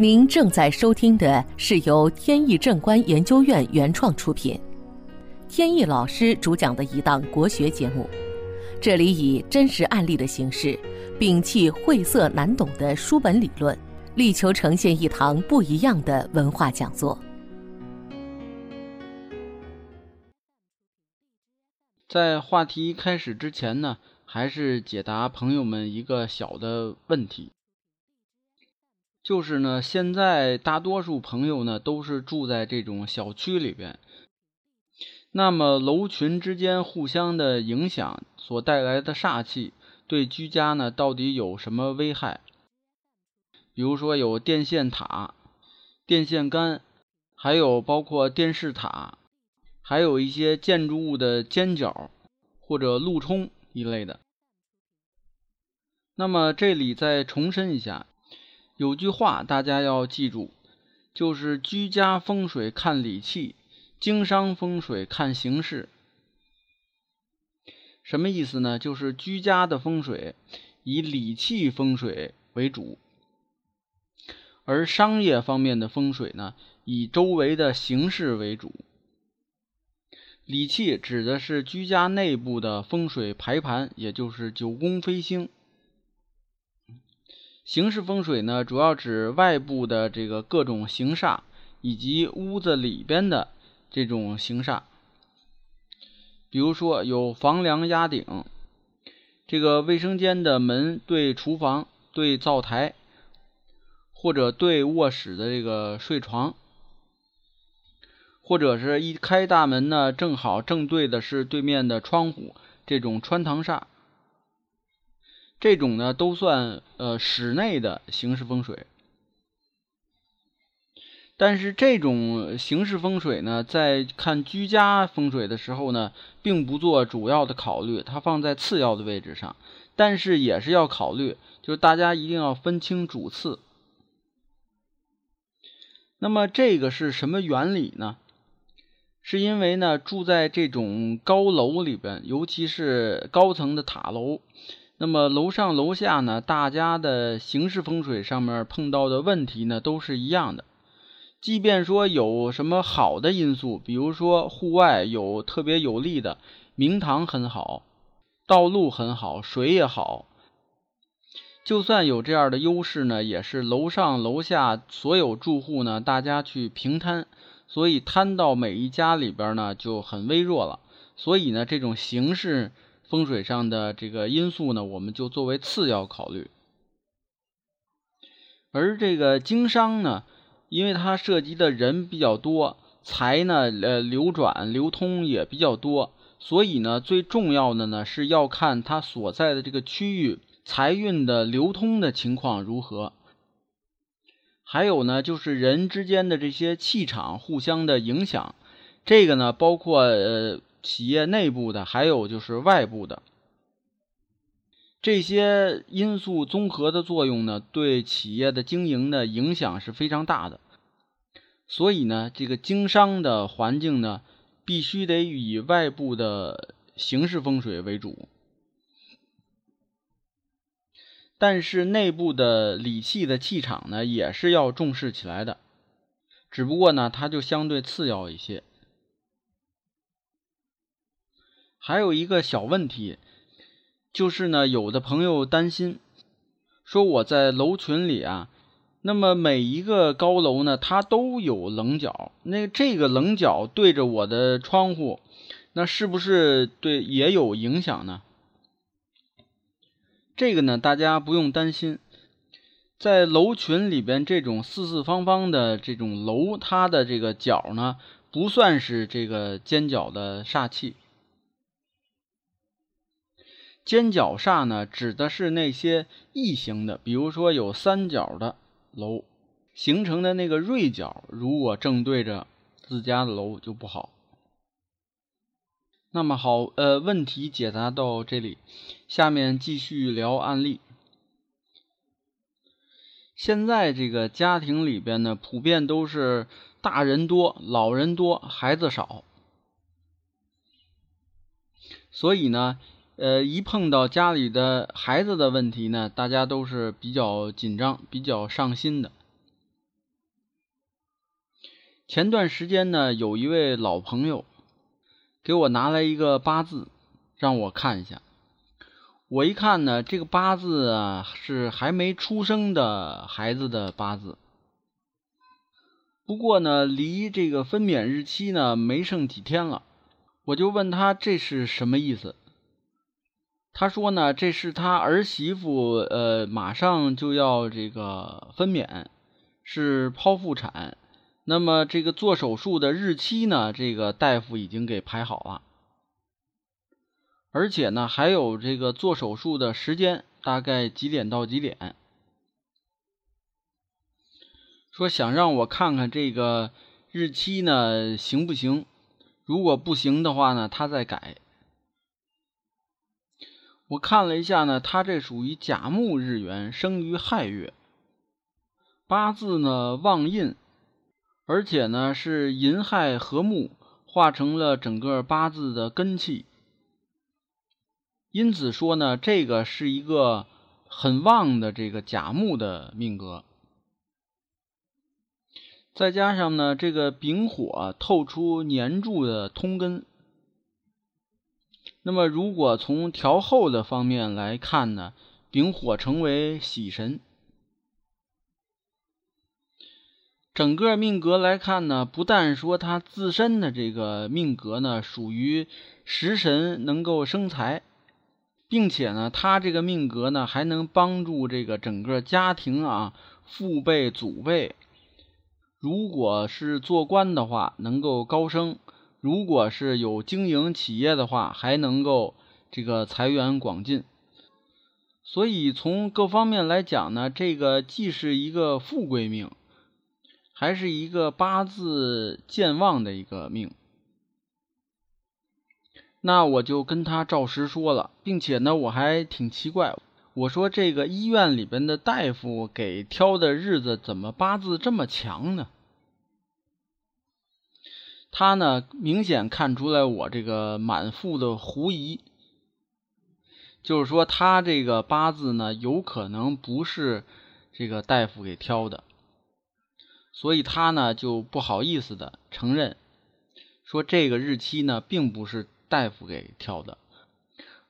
您正在收听的是由天意正观研究院原创出品，天意老师主讲的一档国学节目。这里以真实案例的形式，摒弃晦涩难懂的书本理论，力求呈现一堂不一样的文化讲座。在话题开始之前呢，还是解答朋友们一个小的问题。就是呢，现在大多数朋友呢都是住在这种小区里边，那么楼群之间互相的影响所带来的煞气，对居家呢到底有什么危害？比如说有电线塔、电线杆，还有包括电视塔，还有一些建筑物的尖角或者路冲一类的。那么这里再重申一下。有句话大家要记住，就是居家风水看理气，经商风水看形势。什么意思呢？就是居家的风水以理气风水为主，而商业方面的风水呢，以周围的形势为主。理气指的是居家内部的风水排盘，也就是九宫飞星。形式风水呢，主要指外部的这个各种形煞，以及屋子里边的这种形煞。比如说有房梁压顶，这个卫生间的门对厨房、对灶台，或者对卧室的这个睡床，或者是一开大门呢，正好正对的是对面的窗户，这种穿堂煞。这种呢都算呃室内的形式风水，但是这种形式风水呢，在看居家风水的时候呢，并不做主要的考虑，它放在次要的位置上，但是也是要考虑，就是大家一定要分清主次。那么这个是什么原理呢？是因为呢住在这种高楼里边，尤其是高层的塔楼。那么楼上楼下呢，大家的形式风水上面碰到的问题呢，都是一样的。即便说有什么好的因素，比如说户外有特别有利的明堂很好，道路很好，水也好，就算有这样的优势呢，也是楼上楼下所有住户呢，大家去平摊，所以摊到每一家里边呢就很微弱了。所以呢，这种形式。风水上的这个因素呢，我们就作为次要考虑。而这个经商呢，因为它涉及的人比较多，财呢呃流转流通也比较多，所以呢最重要的呢是要看它所在的这个区域财运的流通的情况如何。还有呢就是人之间的这些气场互相的影响，这个呢包括呃。企业内部的，还有就是外部的，这些因素综合的作用呢，对企业的经营的影响是非常大的。所以呢，这个经商的环境呢，必须得以外部的形式风水为主，但是内部的理气的气场呢，也是要重视起来的。只不过呢，它就相对次要一些。还有一个小问题，就是呢，有的朋友担心，说我在楼群里啊，那么每一个高楼呢，它都有棱角，那这个棱角对着我的窗户，那是不是对也有影响呢？这个呢，大家不用担心，在楼群里边，这种四四方方的这种楼，它的这个角呢，不算是这个尖角的煞气。尖角煞呢，指的是那些异形的，比如说有三角的楼形成的那个锐角，如果正对着自家的楼就不好。那么好，呃，问题解答到这里，下面继续聊案例。现在这个家庭里边呢，普遍都是大人多、老人多、孩子少，所以呢。呃，一碰到家里的孩子的问题呢，大家都是比较紧张、比较上心的。前段时间呢，有一位老朋友给我拿来一个八字，让我看一下。我一看呢，这个八字啊是还没出生的孩子的八字，不过呢，离这个分娩日期呢没剩几天了。我就问他这是什么意思？他说呢，这是他儿媳妇呃马上就要这个分娩，是剖腹产。那么这个做手术的日期呢，这个大夫已经给排好了。而且呢，还有这个做手术的时间，大概几点到几点？说想让我看看这个日期呢，行不行？如果不行的话呢，他再改。我看了一下呢，他这属于甲木日元，生于亥月，八字呢旺印，而且呢是寅亥合木，化成了整个八字的根气。因此说呢，这个是一个很旺的这个甲木的命格，再加上呢，这个丙火透出年柱的通根。那么，如果从调后的方面来看呢，丙火成为喜神。整个命格来看呢，不但说他自身的这个命格呢属于食神，能够生财。并且呢，他这个命格呢，还能帮助这个整个家庭啊，父辈、祖辈，如果是做官的话，能够高升；如果是有经营企业的话，还能够这个财源广进。所以从各方面来讲呢，这个既是一个富贵命，还是一个八字健旺的一个命。那我就跟他照实说了，并且呢，我还挺奇怪，我说这个医院里边的大夫给挑的日子怎么八字这么强呢？他呢，明显看出来我这个满腹的狐疑，就是说他这个八字呢，有可能不是这个大夫给挑的，所以他呢就不好意思的承认，说这个日期呢并不是。大夫给挑的，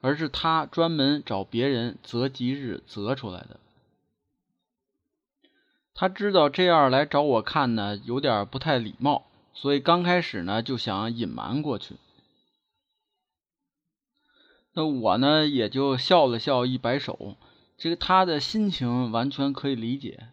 而是他专门找别人择吉日择出来的。他知道这样来找我看呢，有点不太礼貌，所以刚开始呢就想隐瞒过去。那我呢也就笑了笑，一摆手，这个他的心情完全可以理解。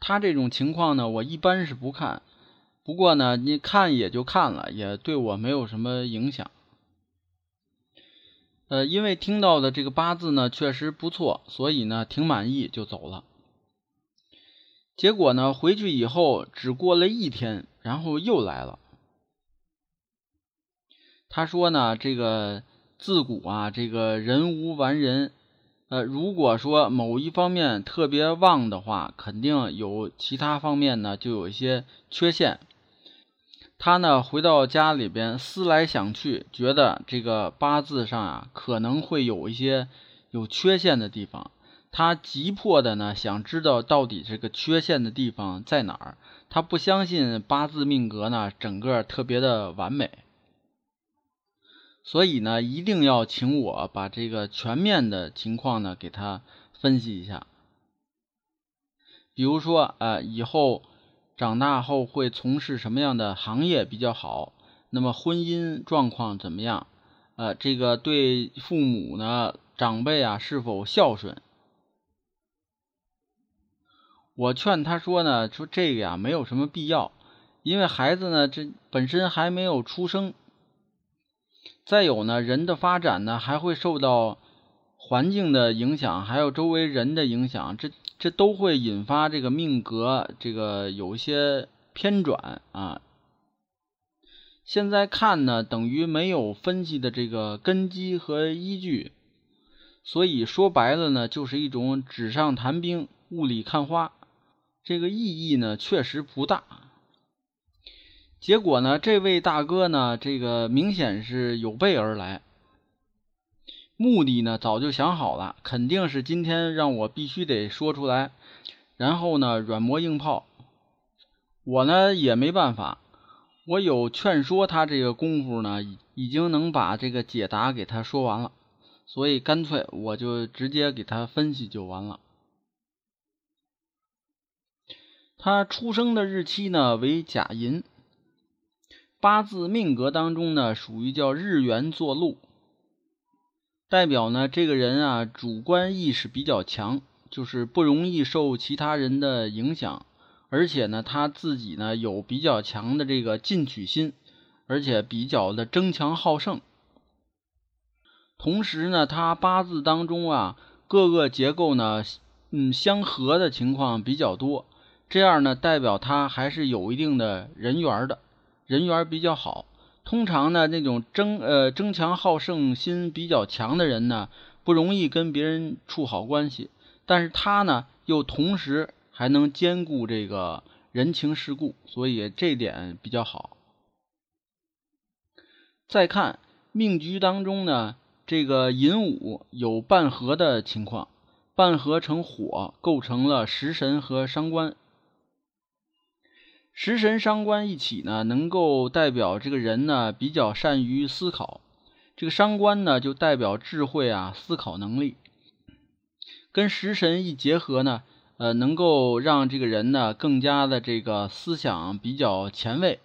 他这种情况呢，我一般是不看。不过呢，你看也就看了，也对我没有什么影响。呃，因为听到的这个八字呢确实不错，所以呢挺满意就走了。结果呢回去以后只过了一天，然后又来了。他说呢，这个自古啊，这个人无完人。呃，如果说某一方面特别旺的话，肯定有其他方面呢就有一些缺陷。他呢回到家里边思来想去，觉得这个八字上啊可能会有一些有缺陷的地方。他急迫的呢想知道到底这个缺陷的地方在哪儿。他不相信八字命格呢整个特别的完美，所以呢一定要请我把这个全面的情况呢给他分析一下。比如说呃以后。长大后会从事什么样的行业比较好？那么婚姻状况怎么样？呃，这个对父母呢，长辈啊是否孝顺？我劝他说呢，说这个呀没有什么必要，因为孩子呢这本身还没有出生。再有呢，人的发展呢还会受到环境的影响，还有周围人的影响。这这都会引发这个命格，这个有一些偏转啊。现在看呢，等于没有分析的这个根基和依据，所以说白了呢，就是一种纸上谈兵、雾里看花，这个意义呢确实不大。结果呢，这位大哥呢，这个明显是有备而来。目的呢，早就想好了，肯定是今天让我必须得说出来，然后呢，软磨硬泡。我呢也没办法，我有劝说他这个功夫呢，已经能把这个解答给他说完了，所以干脆我就直接给他分析就完了。他出生的日期呢为甲寅，八字命格当中呢属于叫日元坐禄，代表呢这个人啊主观意识比较强，就是不容易受其他人的影响。而且呢，他自己呢有比较强的这个进取心，而且比较的争强好胜。同时呢，他八字当中啊各个结构呢，嗯相合的情况比较多。这样呢，代表他还是有一定的人缘的，人缘比较好。通常呢，那种争呃争强好胜心比较强的人呢，不容易跟别人处好关系。但是他呢，又同时。还能兼顾这个人情世故，所以这点比较好。再看命局当中呢，这个寅午有半合的情况，半合成火，构成了食神和伤官。食神伤官一起呢，能够代表这个人呢比较善于思考；这个伤官呢，就代表智慧啊，思考能力。跟食神一结合呢。呃，能够让这个人呢更加的这个思想比较前卫，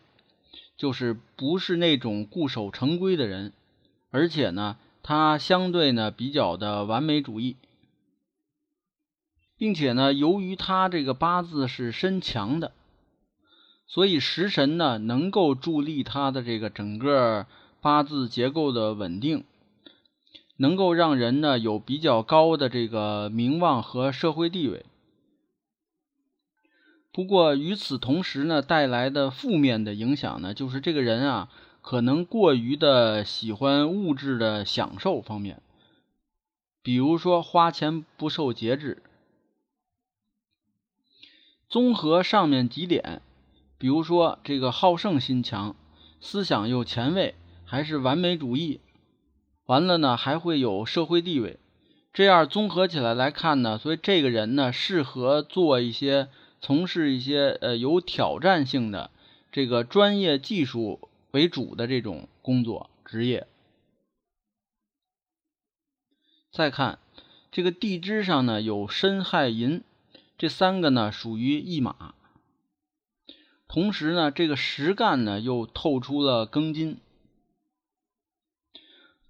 就是不是那种固守成规的人，而且呢，他相对呢比较的完美主义，并且呢，由于他这个八字是身强的，所以食神呢能够助力他的这个整个八字结构的稳定，能够让人呢有比较高的这个名望和社会地位。不过与此同时呢，带来的负面的影响呢，就是这个人啊，可能过于的喜欢物质的享受方面，比如说花钱不受节制。综合上面几点，比如说这个好胜心强，思想又前卫，还是完美主义，完了呢还会有社会地位，这样综合起来来看呢，所以这个人呢适合做一些。从事一些呃有挑战性的这个专业技术为主的这种工作职业。再看这个地支上呢有申亥寅，这三个呢属于驿马。同时呢这个实干呢又透出了庚金。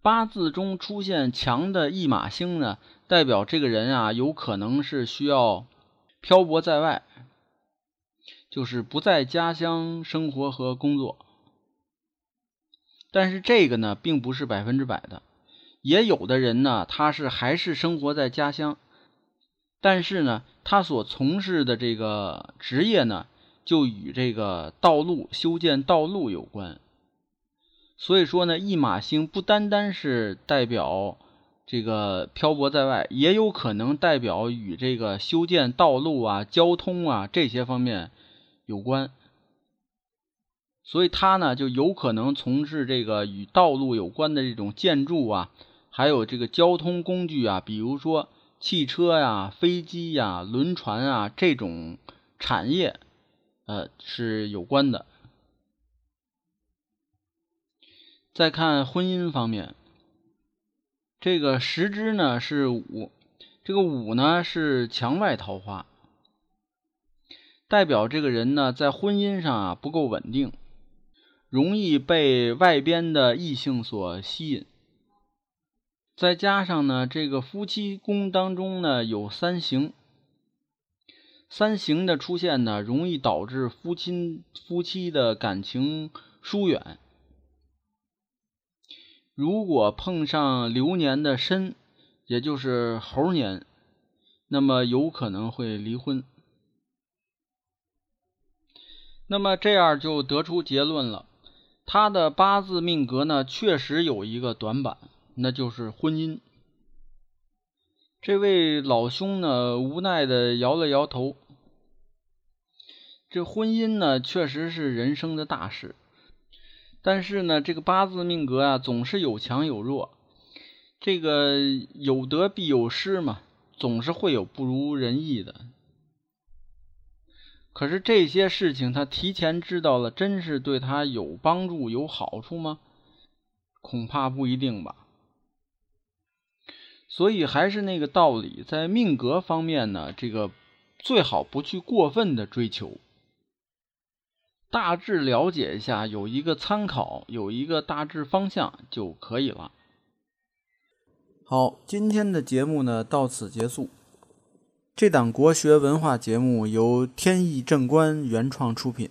八字中出现强的驿马星呢，代表这个人啊有可能是需要漂泊在外。就是不在家乡生活和工作，但是这个呢，并不是百分之百的。也有的人呢，他是还是生活在家乡，但是呢，他所从事的这个职业呢，就与这个道路修建道路有关。所以说呢，驿马星不单单是代表这个漂泊在外，也有可能代表与这个修建道路啊、交通啊这些方面。有关，所以他呢就有可能从事这个与道路有关的这种建筑啊，还有这个交通工具啊，比如说汽车呀、飞机呀、轮船啊这种产业，呃是有关的。再看婚姻方面，这个十支呢是五，这个五呢是墙外桃花。代表这个人呢，在婚姻上啊不够稳定，容易被外边的异性所吸引。再加上呢，这个夫妻宫当中呢有三刑，三刑的出现呢，容易导致夫妻夫妻的感情疏远。如果碰上流年的申，也就是猴年，那么有可能会离婚。那么这样就得出结论了，他的八字命格呢，确实有一个短板，那就是婚姻。这位老兄呢，无奈的摇了摇头。这婚姻呢，确实是人生的大事，但是呢，这个八字命格啊，总是有强有弱，这个有得必有失嘛，总是会有不如人意的。可是这些事情他提前知道了，真是对他有帮助、有好处吗？恐怕不一定吧。所以还是那个道理，在命格方面呢，这个最好不去过分的追求，大致了解一下，有一个参考，有一个大致方向就可以了。好，今天的节目呢到此结束。这档国学文化节目由天意正观原创出品，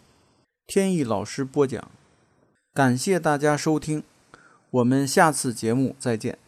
天意老师播讲，感谢大家收听，我们下次节目再见。